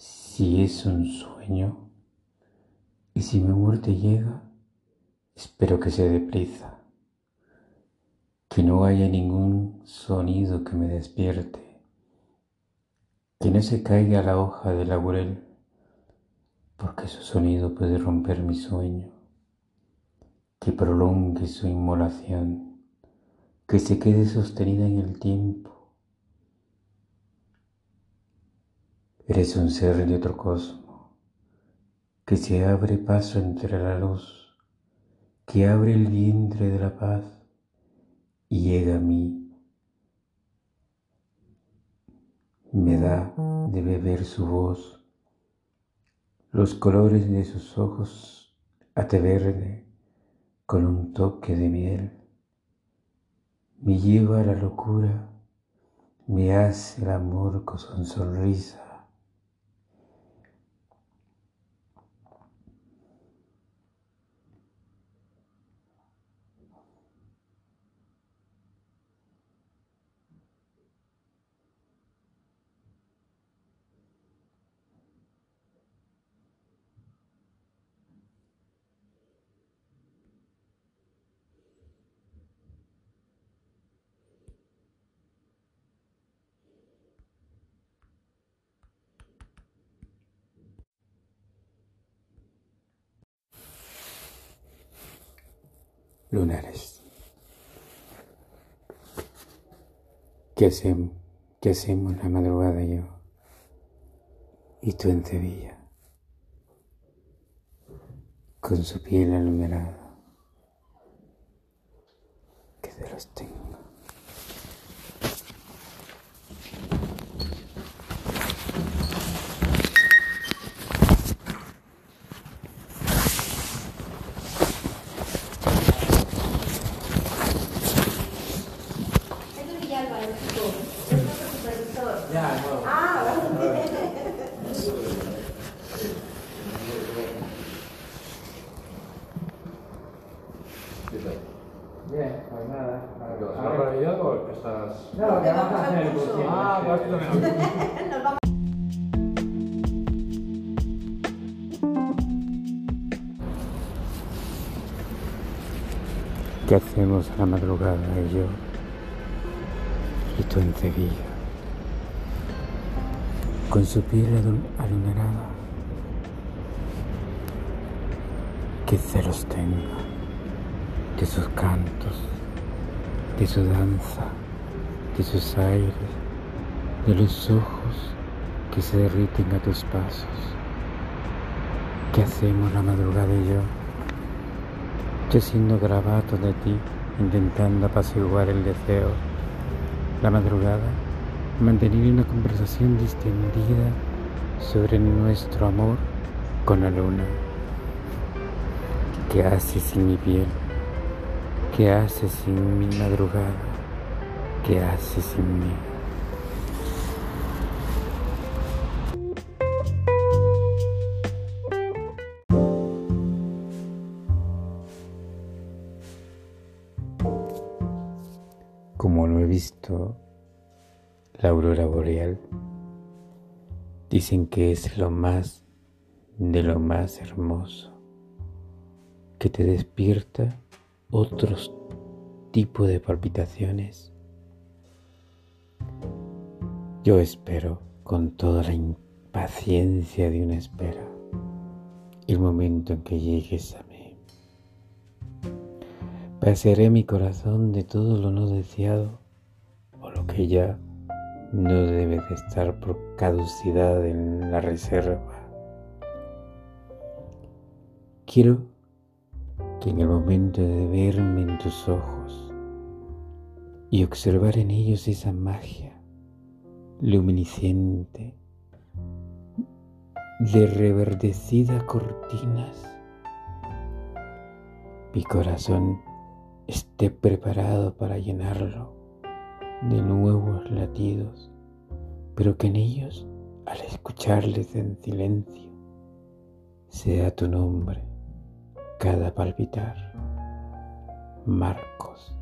si es un sueño y si mi muerte llega, espero que se deprisa, que no haya ningún sonido que me despierte, que no se caiga la hoja del laurel, porque su sonido puede romper mi sueño, que prolongue su inmolación, que se quede sostenida en el tiempo Eres un ser de otro cosmo que se abre paso entre la luz, que abre el vientre de la paz y llega a mí. Me da de beber su voz, los colores de sus ojos ate verde con un toque de miel. Me lleva a la locura, me hace el amor con sonrisa lunares. ¿Qué hacemos, qué hacemos la madrugada yo y tú en Sevilla? Con su piel aluminada, que se los tengo. Bien, pues nada. ¿Has revivido o que estás.? No, que vamos a hacer el curso. Ah, pues ¿Qué hacemos a la madrugada y yo y tú en Sevilla? Con su piel alumbrada, que celos tenga de sus cantos, de su danza, de sus aires, de los ojos que se derriten a tus pasos. ¿Qué hacemos la madrugada y yo? Yo siendo gravato de ti, intentando apaciguar el deseo. La madrugada, mantener una conversación distendida sobre nuestro amor con la luna. ¿Qué hace sin mi piel? ¿Qué haces sin mi madrugada? ¿Qué haces sin mí? Como lo he visto, la aurora boreal, dicen que es lo más de lo más hermoso, que te despierta otros tipos de palpitaciones. Yo espero con toda la impaciencia de una espera el momento en que llegues a. Pasearé mi corazón de todo lo no deseado o lo que ya no debe de estar por caducidad en la reserva. Quiero que en el momento de verme en tus ojos y observar en ellos esa magia luminiscente de reverdecidas cortinas, mi corazón esté preparado para llenarlo de nuevos latidos, pero que en ellos, al escucharles en silencio, sea tu nombre cada palpitar. Marcos